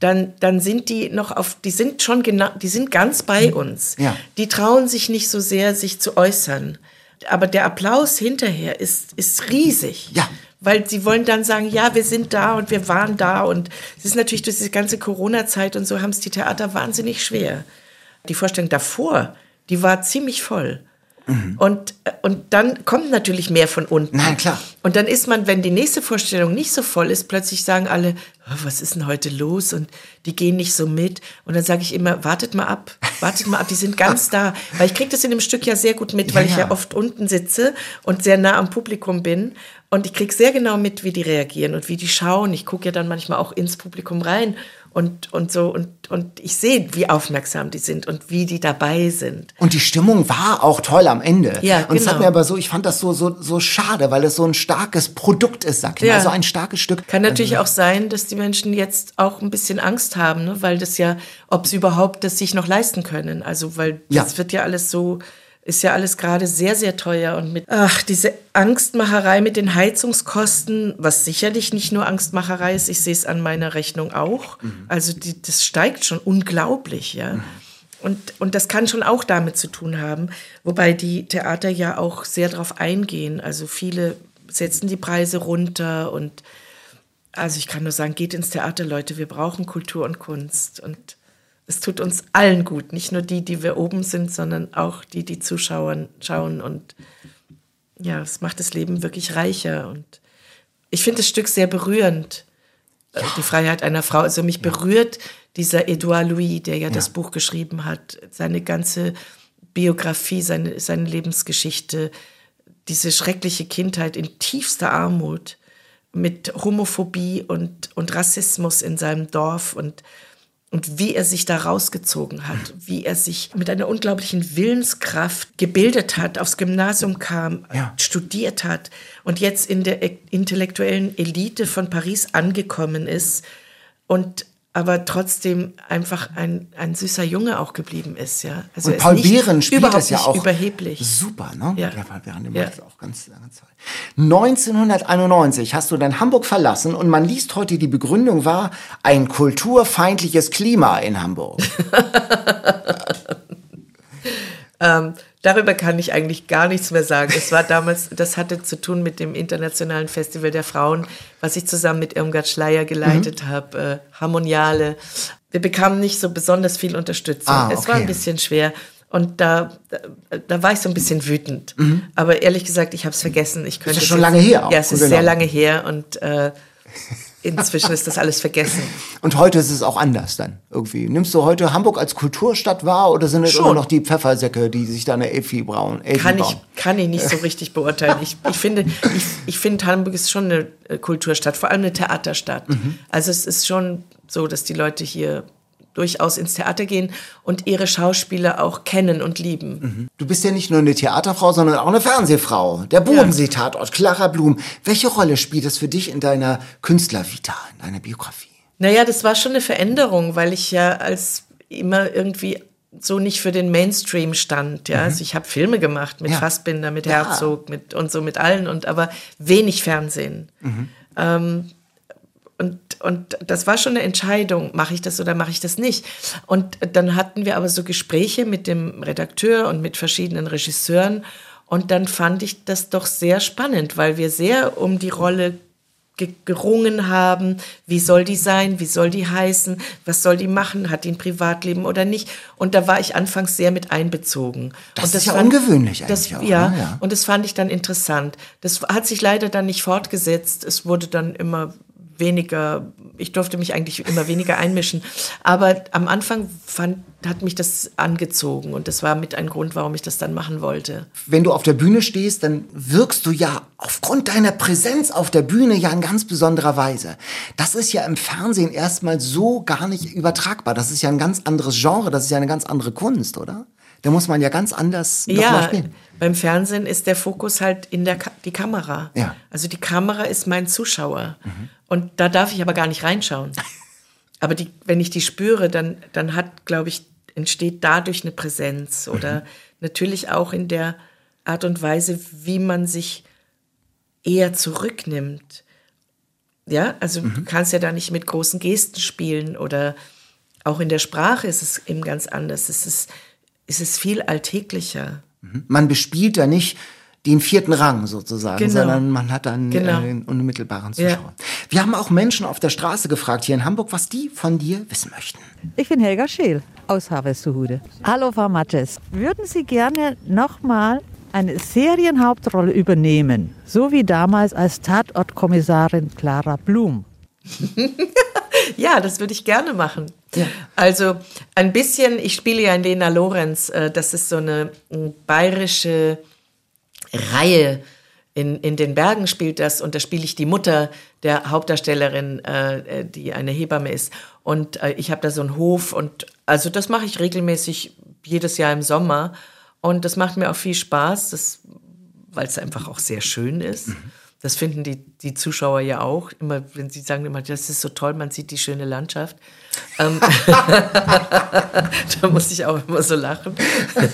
dann, dann sind die noch auf, die sind schon genau, die sind ganz bei uns. Ja. Die trauen sich nicht so sehr, sich zu äußern. Aber der Applaus hinterher ist, ist riesig. Ja. Weil sie wollen dann sagen, ja, wir sind da und wir waren da. Und es ist natürlich durch diese ganze Corona-Zeit und so haben es die Theater wahnsinnig schwer. Die Vorstellung davor, die war ziemlich voll. Und, äh, und dann kommt natürlich mehr von unten. Mhm. Nein, klar. Und dann ist man, wenn die nächste Vorstellung nicht so voll ist, plötzlich sagen alle, "Oh, was ist denn heute los? Und die gehen nicht so mit. Und dann sage ich immer, wartet mal ab, wartet mal ab, die sind ganz da. Weil ich kriege das in dem Stück ja sehr gut mit, weil Ja, ich ja. ja oft unten sitze und sehr nah am Publikum bin. Und ich kriege sehr genau mit, wie die reagieren und wie die schauen. Ich gucke ja dann manchmal auch ins Publikum rein und, und so. Und, und ich sehe, wie aufmerksam die sind und wie die dabei sind. Und die Stimmung war auch toll am Ende. Ja, Und es hat genau. mir aber so, ich fand das so, so, so schade, weil es so ein starkes Produkt ist, sag ich Ja. mal. So ein starkes Stück. Kann natürlich auch sein, dass die Menschen jetzt auch ein bisschen Angst haben, ne? weil das ja, ob sie überhaupt das sich noch leisten können. Also, weil Ja. das wird ja alles so, ist ja alles gerade sehr, sehr teuer und mit, ach, diese Angstmacherei mit den Heizungskosten, was sicherlich nicht nur Angstmacherei ist, ich sehe es an meiner Rechnung auch. Also, die, das steigt schon unglaublich, ja. Und, und das kann schon auch damit zu tun haben, wobei die Theater ja auch sehr darauf eingehen. Also viele setzen die Preise runter und also ich kann nur sagen, geht ins Theater, Leute, wir brauchen Kultur und Kunst und es tut uns allen gut, nicht nur die, die wir oben sind, sondern auch die, die Zuschauer schauen und ja, es macht das Leben wirklich reicher und ich finde das Stück sehr berührend, äh, die Freiheit einer Frau. Also mich berührt dieser Edouard Louis, der ja, das Buch geschrieben hat, seine ganze Biografie, seine, seine Lebensgeschichte, diese schreckliche Kindheit in tiefster Armut mit Homophobie und, und Rassismus in seinem Dorf und, und wie er sich da rausgezogen hat, wie er sich mit einer unglaublichen Willenskraft gebildet hat, aufs Gymnasium kam, Ja. studiert hat und jetzt in der e- intellektuellen Elite von Paris angekommen ist und aber trotzdem einfach ein, ein süßer Junge auch geblieben ist, ja. Also Und Paul Behren spielt das ja auch überheblich. super, ne? Ja. Paul Behren, Ja. macht das auch ganz, ganz toll. 1991 hast du dann Hamburg verlassen und man liest heute, die Begründung war ein kulturfeindliches Klima in Hamburg. darüber kann ich eigentlich gar nichts mehr sagen. Es war damals, das hatte zu tun mit dem Internationalen Festival der Frauen, was ich zusammen mit Irmgard Schleier geleitet Mhm. habe, äh, Harmoniale. Wir bekamen nicht so besonders viel Unterstützung. Ah, Es war okay. ein bisschen schwer. Und da, da, da war ich so ein bisschen wütend. Aber ehrlich gesagt, ich habe es vergessen. Ich könnte Mhm. ja es schon lange her auch. Ja, es ist Genau. sehr lange her und äh, inzwischen ist das alles vergessen. Und heute ist es auch anders dann irgendwie. Nimmst du heute Hamburg als Kulturstadt wahr oder sind es Schon. immer noch die Pfeffersäcke, die sich da eine Elfi brauen? Elfi kann ich, kann ich nicht so richtig beurteilen. Ich, ich finde, ich, ich finde, Hamburg ist schon eine äh, Kulturstadt, vor allem eine Theaterstadt. Mhm. Also es ist schon so, dass die Leute hier durchaus ins Theater gehen und ihre Schauspieler auch kennen und lieben. Du bist ja nicht nur eine Theaterfrau, sondern auch eine Fernsehfrau. Der Bodensee-Tatort, Clara Blum. Welche Rolle spielt das für dich in deiner Künstlervita, in deiner Biografie? Naja, das war schon eine Veränderung, weil ich ja als immer irgendwie so nicht für den Mainstream stand. Ja, also ich habe Filme gemacht mit Mhm. Ja. Fassbinder, mit Ja. Herzog, mit und so mit allen und aber wenig Fernsehen. Mhm. Ähm, und, und das war schon eine Entscheidung, mache ich das oder mache ich das nicht. Und dann hatten wir aber so Gespräche mit dem Redakteur und mit verschiedenen Regisseuren. Und dann fand ich das doch sehr spannend, weil wir sehr um die Rolle ge gerungen haben. Wie soll die sein? Wie soll die heißen? Was soll die machen? Hat die ein Privatleben oder nicht? Und da war ich anfangs sehr mit einbezogen. Das und ist ja ungewöhnlich das, eigentlich auch, ja, ne? Ja. und das fand ich dann interessant. Das hat sich leider dann nicht fortgesetzt. Es wurde dann immer weniger, ich durfte mich eigentlich immer weniger einmischen. Aber am Anfang fand, hat mich das angezogen und das war mit ein Grund, warum ich das dann machen wollte. Wenn du auf der Bühne stehst, dann wirkst du ja aufgrund deiner Präsenz auf der Bühne ja in ganz besonderer Weise. Das ist ja im Fernsehen erstmal so gar nicht übertragbar. Das ist ja ein ganz anderes Genre, das ist ja eine ganz andere Kunst, oder? Da muss man ja ganz anders Ja, spielen. beim Fernsehen ist der Fokus halt in der Ka die Kamera. Ja. Also die Kamera ist mein Zuschauer. Und da darf ich aber gar nicht reinschauen. aber die, wenn ich die spüre, dann, dann hat, glaube ich, entsteht dadurch eine Präsenz. Oder natürlich auch in der Art und Weise, wie man sich eher zurücknimmt. Ja, also du kannst ja da nicht mit großen Gesten spielen oder auch in der Sprache ist es eben ganz anders. Es ist, es ist viel alltäglicher. Man bespielt da nicht den vierten Rang sozusagen, Genau. sondern man hat dann Genau. äh, einen unmittelbaren Ja. Zuschauer. Wir haben auch Menschen auf der Straße gefragt hier in Hamburg, was die von dir wissen möchten. Ich bin Helga Scheel aus Harvestehude. Hallo, Frau Mattes. Würden Sie gerne nochmal eine Serienhauptrolle übernehmen? So wie damals als Tatortkommissarin Clara Blum. Ja, das würde ich gerne machen. Also ein bisschen, ich spiele ja in Lena Lorenz, äh, das ist so eine mm, bayerische Reihe. In, in den Bergen spielt das und da spiele ich die Mutter der Hauptdarstellerin, äh, äh, die eine Hebamme ist. Und äh, ich habe da so einen Hof und also das mache ich regelmäßig jedes Jahr im Sommer. Und das macht mir auch viel Spaß, weil es einfach auch sehr schön ist. Das finden die, die Zuschauer ja auch. Immer, wenn sie sagen immer, das ist so toll, man sieht die schöne Landschaft. Ähm, da muss ich auch immer so lachen.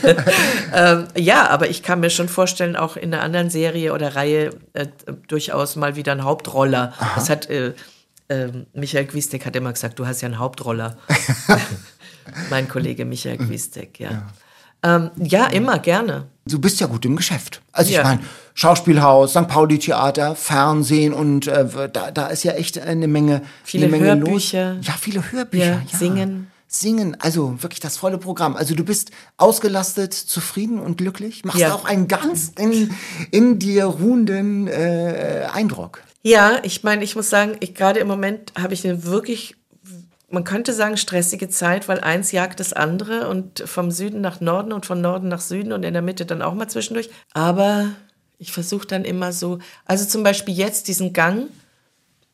ähm, ja, aber ich kann mir schon vorstellen, auch in einer anderen Serie oder Reihe äh, durchaus mal wieder ein Hauptroller. Das hat äh, äh, Michael Gwistek hat immer gesagt, du hast ja einen Hauptroller. mein Kollege Michael Gwistek, ja. Ähm, ja, immer, gerne. Du bist ja gut im Geschäft. Also ich Ja. meine, Schauspielhaus, St. Pauli Theater, Fernsehen und äh, da, da ist ja echt eine Menge, Viele eine Menge Hörbücher. Los. Ja, viele Hörbücher. Ja, singen. Singen, also wirklich das volle Programm. Also du bist ausgelastet, zufrieden und glücklich. Machst Ja. auch einen ganz in, in dir ruhenden äh, Eindruck. Ja, ich meine, ich muss sagen, ich, gerade im Moment habe ich eine wirklich, man könnte sagen, stressige Zeit, weil eins jagt das andere und vom Süden nach Norden und von Norden nach Süden und in der Mitte dann auch mal zwischendurch. Aber ich versuche dann immer so, also zum Beispiel jetzt diesen Gang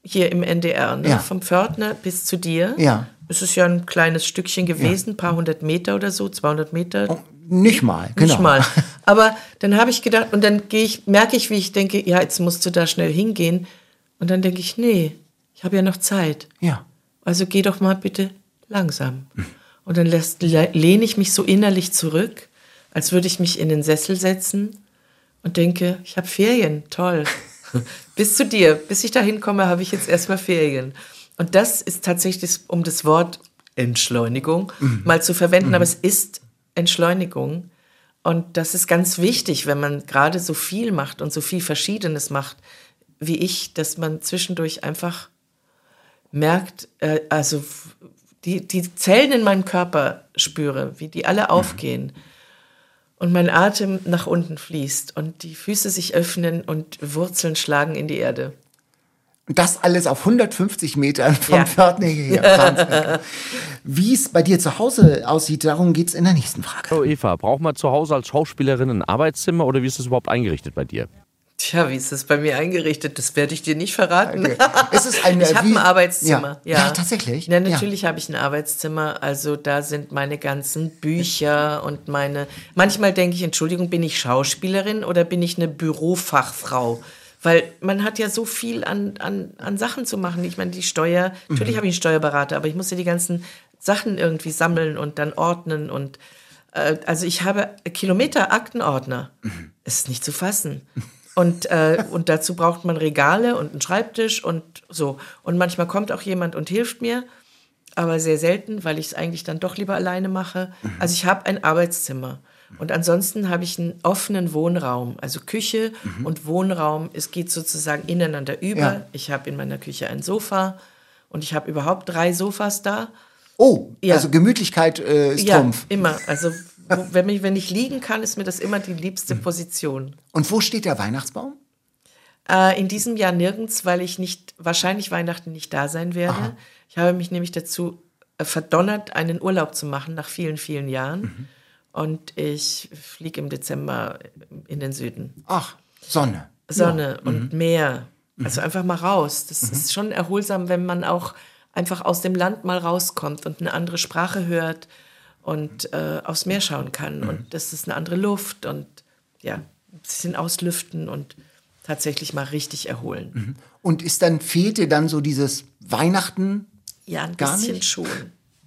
hier im NDR, ne, Ja. vom Pförtner bis zu dir. Ja. Es ist ja ein kleines Stückchen gewesen, ein paar hundert Meter oder so, 200 Meter. Nicht mal, genau. Nicht mal. Aber dann habe ich gedacht, und dann gehe ich, merke ich, wie ich denke, ja, jetzt musst du da schnell hingehen. Und dann denke ich, nee, ich habe ja noch Zeit. Ja. Also geh doch mal bitte langsam. Und dann lässt, le- lehne ich mich so innerlich zurück, als würde ich mich in den Sessel setzen und denke, ich habe Ferien, toll. bis zu dir, bis ich da hinkomme, habe ich jetzt erstmal Ferien. Und das ist tatsächlich, um das Wort Entschleunigung mal zu verwenden, aber es ist Entschleunigung. Und das ist ganz wichtig, wenn man gerade so viel macht und so viel Verschiedenes macht, wie ich, dass man zwischendurch einfach merkt, äh, also die, die Zellen in meinem Körper spüre, wie die alle aufgehen und mein Atem nach unten fließt und die Füße sich öffnen und Wurzeln schlagen in die Erde. Und das alles auf 150 Metern vom Ja. Pförtner hier. Wahnsinn. Wie es bei dir zu Hause aussieht, darum geht's in der nächsten Frage. Hallo Eva, braucht man zu Hause als Schauspielerin ein Arbeitszimmer oder wie ist das überhaupt eingerichtet bei dir? Tja, wie ist das bei mir eingerichtet? Das werde ich dir nicht verraten. Okay. Ist es ein, ich habe ein Arbeitszimmer. Ja. Ja, tatsächlich? Ja, Ja. natürlich habe ich ein Arbeitszimmer. Also da sind meine ganzen Bücher und meine. Manchmal denke ich, Entschuldigung, bin ich Schauspielerin oder bin ich eine Bürofachfrau? Weil man hat ja so viel an, an, an Sachen zu machen. Ich meine, die Steuer, natürlich habe ich einen Steuerberater, aber ich muss ja die ganzen Sachen irgendwie sammeln und dann ordnen und äh, also ich habe Kilometer Aktenordner. Ist nicht zu fassen. Und, äh, und dazu braucht man Regale und einen Schreibtisch und so. Und manchmal kommt auch jemand und hilft mir, aber sehr selten, weil ich es eigentlich dann doch lieber alleine mache. Also ich habe ein Arbeitszimmer. Und ansonsten habe ich einen offenen Wohnraum, also Küche und Wohnraum. Es geht sozusagen ineinander über. Ja. Ich habe in meiner Küche ein Sofa und ich habe überhaupt drei Sofas da. Oh, Ja. also Gemütlichkeit äh, ist Ja, Trumpf. immer. Also wenn, ich, wenn ich liegen kann, ist mir das immer die liebste Position. Und wo steht der Weihnachtsbaum? Äh, in diesem Jahr nirgends, weil ich nicht wahrscheinlich Weihnachten nicht da sein werde. Ich habe mich nämlich dazu äh, verdonnert, einen Urlaub zu machen nach vielen, vielen Jahren. Und ich fliege im Dezember in den Süden. Ach, Sonne. Sonne und Meer. Also einfach mal raus. Das ist schon erholsam, wenn man auch einfach aus dem Land mal rauskommt und eine andere Sprache hört und äh, aufs Meer schauen kann. Und das ist eine andere Luft und ja, ein bisschen auslüften und tatsächlich mal richtig erholen. Und ist dann, fehlt dir dann so dieses Weihnachten? Ja, ein Gar bisschen nicht? schon.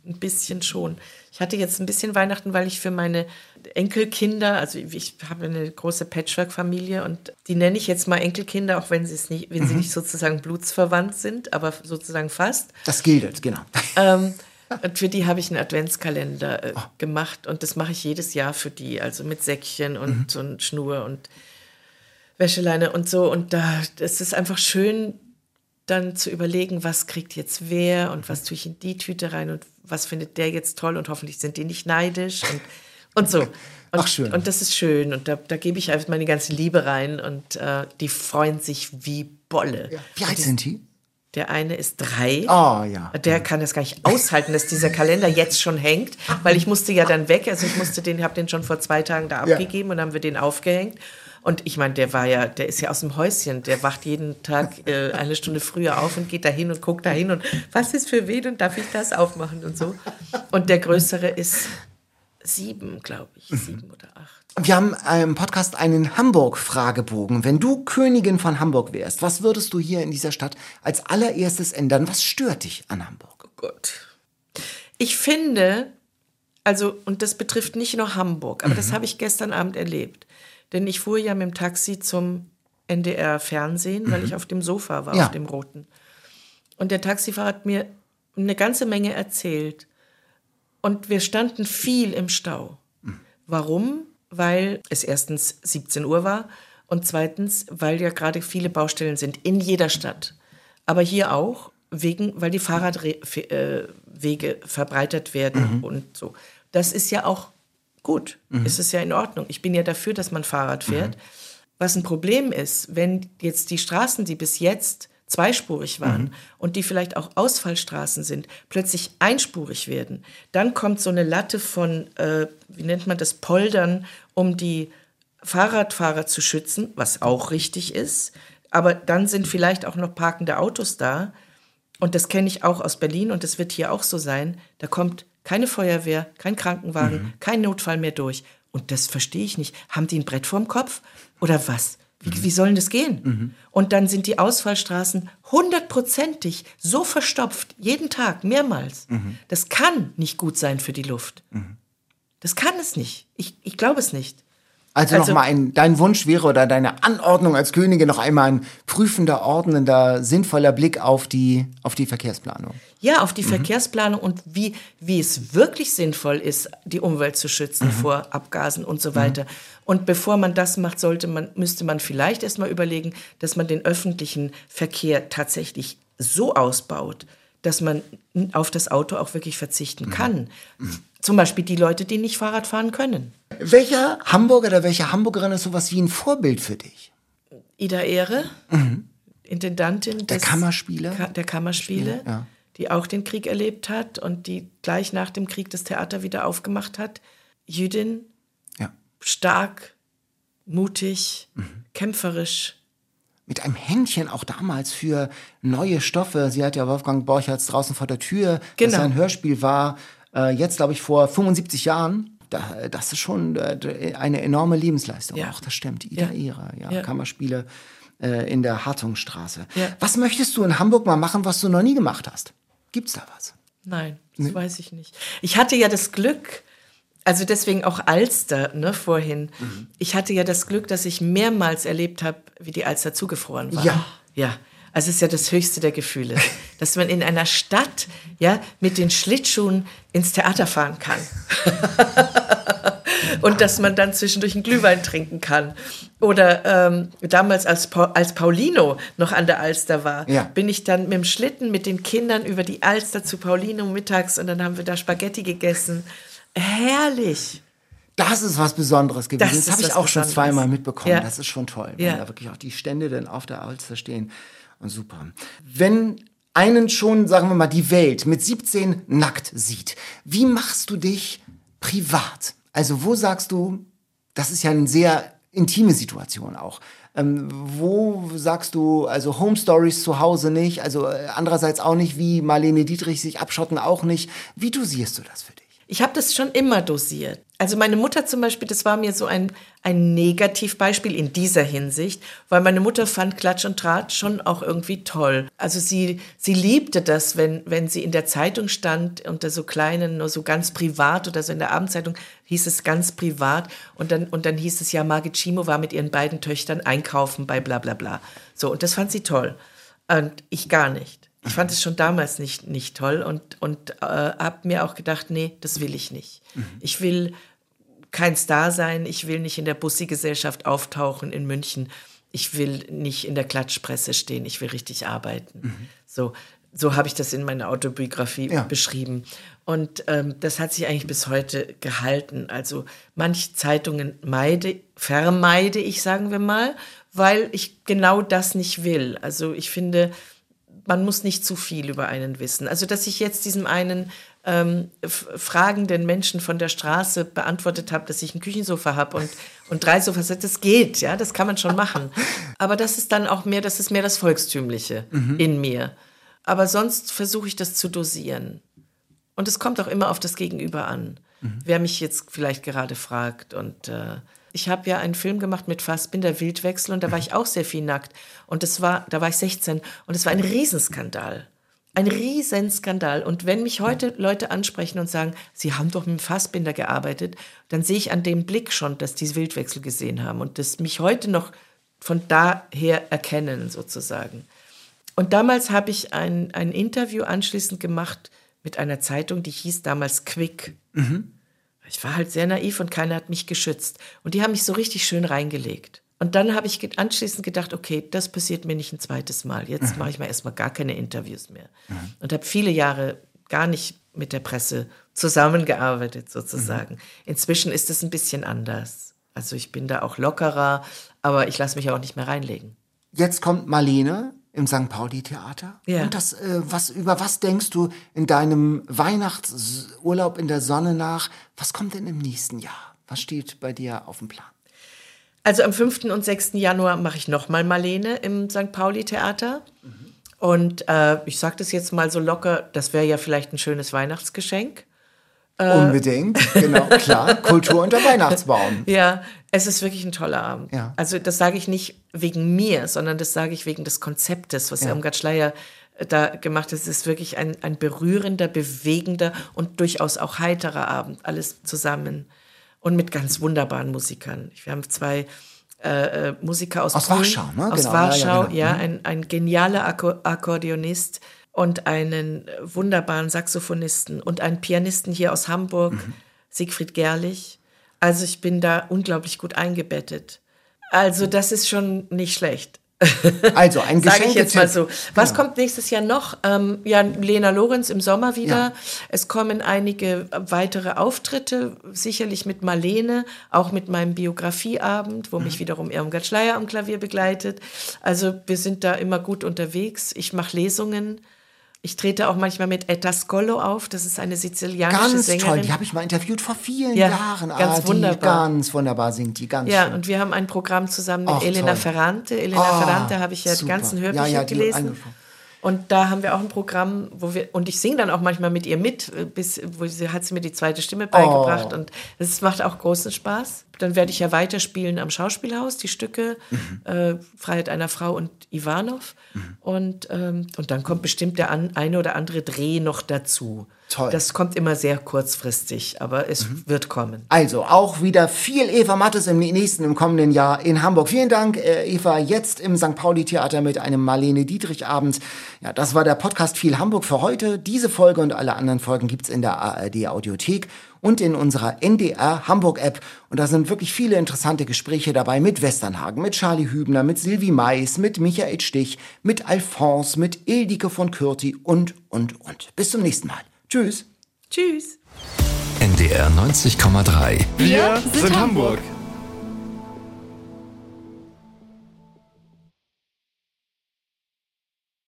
Ein bisschen schon. Ich hatte jetzt ein bisschen Weihnachten, weil ich für meine Enkelkinder, also ich habe eine große Patchwork-Familie und die nenne ich jetzt mal Enkelkinder, auch wenn sie es nicht, wenn sie nicht sozusagen blutsverwandt sind, aber sozusagen fast. Das gilt, genau. Ähm, und für die habe ich einen Adventskalender äh, gemacht und das mache ich jedes Jahr für die, also mit Säckchen und, und Schnur und Wäscheleine und so. Und da es ist einfach schön, dann zu überlegen, was kriegt jetzt wer und was tue ich in die Tüte rein und was findet der jetzt toll und hoffentlich sind die nicht neidisch und, und so. Und, Ach, schön. Und das ist schön und da, da gebe ich einfach meine ganze Liebe rein und äh, die freuen sich wie Bolle. Wie alt sind die? Der eine ist drei. Oh, ja. Der kann das gar nicht aushalten, dass dieser Kalender jetzt schon hängt, weil ich musste ja dann weg. Also ich musste den, habe den schon vor zwei Tagen da Ja. abgegeben und dann haben wir den aufgehängt. Und ich meine, der war ja, der ist ja aus dem Häuschen. Der wacht jeden Tag äh, eine Stunde früher auf und geht da hin und guckt da hin und was ist für wen und darf ich das aufmachen und so. Und der größere ist sieben, glaube ich, sieben oder acht. Wir haben im Podcast einen Hamburg-Fragebogen. Wenn du Königin von Hamburg wärst, was würdest du hier in dieser Stadt als allererstes ändern? Was stört dich an Hamburg? Gott. Ich finde, also, und das betrifft nicht nur Hamburg, aber das habe ich gestern Abend erlebt. Denn ich fuhr ja mit dem Taxi zum NDR-Fernsehen, weil ich auf dem Sofa war, Ja. auf dem roten. Und der Taxifahrer hat mir eine ganze Menge erzählt. Und wir standen viel im Stau. Warum? Weil es erstens 17 Uhr war und zweitens, weil ja gerade viele Baustellen sind in jeder Stadt. Aber hier auch, wegen, weil die Fahrradwege äh, verbreitert werden und so. Das ist ja auch gut. Es ist ja in Ordnung. Ich bin ja dafür, dass man Fahrrad fährt. Was ein Problem ist, wenn jetzt die Straßen, die bis jetzt zweispurig waren und die vielleicht auch Ausfallstraßen sind, plötzlich einspurig werden, dann kommt so eine Latte von, äh, wie nennt man das, Poldern, um die Fahrradfahrer zu schützen, was auch richtig ist. Aber dann sind vielleicht auch noch parkende Autos da. Und das kenne ich auch aus Berlin und das wird hier auch so sein. Da kommt keine Feuerwehr, kein Krankenwagen, kein Notfall mehr durch. Und das verstehe ich nicht. Haben die ein Brett vorm Kopf oder was? Wie, wie sollen das gehen? Und dann sind die Ausfallstraßen hundertprozentig so verstopft, jeden Tag, mehrmals. Das kann nicht gut sein für die Luft. Das kann es nicht. Ich, ich glaube es nicht. Also, Also- noch mal ein, dein Wunsch wäre oder deine Anordnung als Königin noch einmal ein prüfender, ordnender, sinnvoller Blick auf die, auf die Verkehrsplanung. Ja, auf die Verkehrsplanung und wie, wie es wirklich sinnvoll ist, die Umwelt zu schützen vor Abgasen und so weiter. Und bevor man das macht, sollte man, müsste man vielleicht erstmal überlegen, dass man den öffentlichen Verkehr tatsächlich so ausbaut, dass man auf das Auto auch wirklich verzichten kann. Zum Beispiel die Leute, die nicht Fahrrad fahren können. Welcher Hamburger oder welche Hamburgerin ist sowas wie ein Vorbild für dich? Ida Ehre, Intendantin Mhm. Der des Kammerspiele? Ka der Kammerspiele, ja. die auch den Krieg erlebt hat und die gleich nach dem Krieg das Theater wieder aufgemacht hat. Jüdin, Ja. stark, mutig, Mhm. kämpferisch. Mit einem Händchen auch damals für neue Stoffe. Sie hat ja Wolfgang Borchertz draußen vor der Tür, Genau. das ja ein Hörspiel war, äh, jetzt glaube ich vor 75 Jahren. Da, das ist schon äh, eine enorme Lebensleistung Ja. auch, das stimmt. Ida Ja. Ehre, ja, Ja. Kammerspiele äh, in der Hartungstraße. Ja. Was möchtest du in Hamburg mal machen, was du noch nie gemacht hast? Gibt's da was? Nein, das weiß ich nicht. Ich hatte ja das Glück, also deswegen auch Alster, ne, vorhin. Mhm. Ich hatte ja das Glück, dass ich mehrmals erlebt habe, wie die Alster zugefroren war. Ja. Ja. Also es ist ja das höchste der Gefühle, dass man in einer Stadt ja mit den Schlittschuhen ins Theater fahren kann. Und dass man dann zwischendurch einen Glühwein trinken kann. Oder ähm, damals, als, Pa- als Paulino noch an der Alster war, Ja. bin ich dann mit dem Schlitten mit den Kindern über die Alster zu Paulino mittags und dann haben wir da Spaghetti gegessen. Herrlich. Das ist was Besonderes gewesen. Das Das, habe ich auch schon Besonderes. zweimal mitbekommen. Ja. Das ist schon toll, wenn Ja. da wirklich auch die Stände dann auf der Alster stehen. Und super. Wenn einen schon, sagen wir mal, die Welt mit 17 nackt sieht, wie machst du dich privat? Also wo sagst du, das ist ja eine sehr intime Situation auch. Ähm, wo sagst du, also Home Stories zu Hause nicht, also äh, andererseits auch nicht, wie Marlene Dietrich sich abschotten auch nicht. Wie dosierst du das für dich? Ich habe das schon immer dosiert. Also meine Mutter zum Beispiel, das war mir so ein, ein Negativbeispiel in dieser Hinsicht, weil meine Mutter fand Klatsch und Tratsch schon auch irgendwie toll. Also sie, sie liebte das, wenn, wenn sie in der Zeitung stand, unter so kleinen, nur so ganz privat oder so in der Abendzeitung hieß es ganz privat und dann, und dann hieß es ja, Margit Schimo war mit ihren beiden Töchtern einkaufen bei bla bla bla. So, und das fand sie toll. Und ich gar nicht. Ich fand es schon damals nicht, nicht toll und, und äh, habe mir auch gedacht, nee, das will ich nicht. Ich will kein Star sein, ich will nicht in der Bussi-Gesellschaft auftauchen in München, ich will nicht in der Klatschpresse stehen, ich will richtig arbeiten. So, so habe ich das in meiner Autobiografie Ja. beschrieben. Und ähm, das hat sich eigentlich bis heute gehalten. Also manche Zeitungen meide, vermeide ich, sagen wir mal, weil ich genau das nicht will. Also ich finde, man muss nicht zu viel über einen wissen. Also, dass ich jetzt diesem einen ähm, fragenden Menschen von der Straße beantwortet habe, dass ich ein Küchensofa habe und, und drei Sofas, das geht, ja, das kann man schon machen. Aber das ist dann auch mehr, das ist mehr das Volkstümliche in mir. Aber sonst versuche ich das zu dosieren. Und es kommt auch immer auf das Gegenüber an. Wer mich jetzt vielleicht gerade fragt. Und äh, ich habe ja einen Film gemacht mit Fassbinder, Wildwechsel, und da war ich auch sehr viel nackt. Und das war, da war ich 16 und es war ein Riesenskandal. Ein Riesenskandal. Und wenn mich heute Leute ansprechen und sagen, sie haben doch mit dem Fassbinder gearbeitet, dann sehe ich an dem Blick schon, dass die Wildwechsel gesehen haben und das mich heute noch von daher erkennen, sozusagen. Und damals habe ich ein, ein Interview anschließend gemacht mit einer Zeitung, die hieß damals Quick. Ich war halt sehr naiv und keiner hat mich geschützt. Und die haben mich so richtig schön reingelegt. Und dann habe ich anschließend gedacht, okay, das passiert mir nicht ein zweites Mal. Jetzt mache ich mal erstmal gar keine Interviews mehr. Und habe viele Jahre gar nicht mit der Presse zusammengearbeitet, sozusagen. Inzwischen ist es ein bisschen anders. Also ich bin da auch lockerer, aber ich lasse mich auch nicht mehr reinlegen. Jetzt kommt Marlene im St. Pauli-Theater. Ja. Und das, äh, was, über was denkst du in deinem Weihnachtsurlaub in der Sonne nach? Was kommt denn im nächsten Jahr? Was steht bei dir auf dem Plan? Also am 5. und 6. Januar mache ich nochmal Marlene im St. Pauli-Theater. Und äh, ich sage das jetzt mal so locker, das wäre ja vielleicht ein schönes Weihnachtsgeschenk. Äh. Unbedingt, genau, klar. Kultur unter Weihnachtsbaum. Ja, es ist wirklich ein toller Abend. Ja. Also das sage ich nicht wegen mir, sondern das sage ich wegen des Konzeptes, was Irmgard Schleier äh, da gemacht hat. Es ist wirklich ein, ein berührender, bewegender und durchaus auch heiterer Abend, alles zusammen. und mit ganz wunderbaren Musikern. Wir haben zwei äh, äh, Musiker aus, Aus Polen, Warschau, ne? Aus Genau, ja, ja, Warschau, genau. ja, Mhm. ein, ein genialer Akko Akkordeonist und einen wunderbaren Saxophonisten und einen Pianisten hier aus Hamburg, Mhm. Siegfried Gerlich. Also ich bin da unglaublich gut eingebettet. Also das ist schon nicht schlecht. Also ein Sage Geschenk. ich jetzt mal so. Was kommt nächstes Jahr noch? Ähm, ja, Lena Lorenz im Sommer wieder. Ja. Es kommen einige weitere Auftritte, sicherlich mit Marlene, auch mit meinem Biografieabend, wo Mhm. mich wiederum Irmgard Schleier am Klavier begleitet. Also wir sind da immer gut unterwegs. Ich mache Lesungen. Ich trete auch manchmal mit Etta Scollo auf. Das ist eine sizilianische Ganz Sängerin. toll, die habe ich mal interviewt vor vielen Ja, Jahren. ganz ah, die wunderbar. Ganz wunderbar singt die, ganz Ja, schön. und wir haben ein Programm zusammen mit Ach, Elena toll. Ferrante. Elena Ah, Ferrante habe ich ja die super. ganzen Ja, Hörbücher ja, die gelesen. angefangen. Und da haben wir auch ein Programm, wo wir, und ich singe dann auch manchmal mit ihr mit, äh, bis, wo sie, hat sie mir die zweite Stimme beigebracht Oh. und das macht auch großen Spaß. Dann werde ich ja weiterspielen am Schauspielhaus, die Stücke, Mhm. äh, Freiheit einer Frau und Ivanov. Und, ähm, und dann kommt bestimmt der an, eine oder andere Dreh noch dazu. Toll. Mhm. Das kommt immer sehr kurzfristig, aber es wird kommen. Also auch wieder viel Eva Mattes im nächsten, im kommenden Jahr in Hamburg. Vielen Dank, äh, Eva. Jetzt im St. Pauli Theater mit einem Marlene Dietrich Abend. Ja, das war der Podcast viel Hamburg für heute. Diese Folge und alle anderen Folgen gibt's in der ARD Audiothek und in unserer NDR Hamburg App. Und da sind wirklich viele interessante Gespräche dabei mit Westernhagen, mit Charlie Hübner, mit Silvi Mais, mit Michael Stich, mit Alphonse, mit Ildike von Kürti und, und, und. Bis zum nächsten Mal. Tschüss. Tschüss. NDR 90,3. Wir sind Hamburg.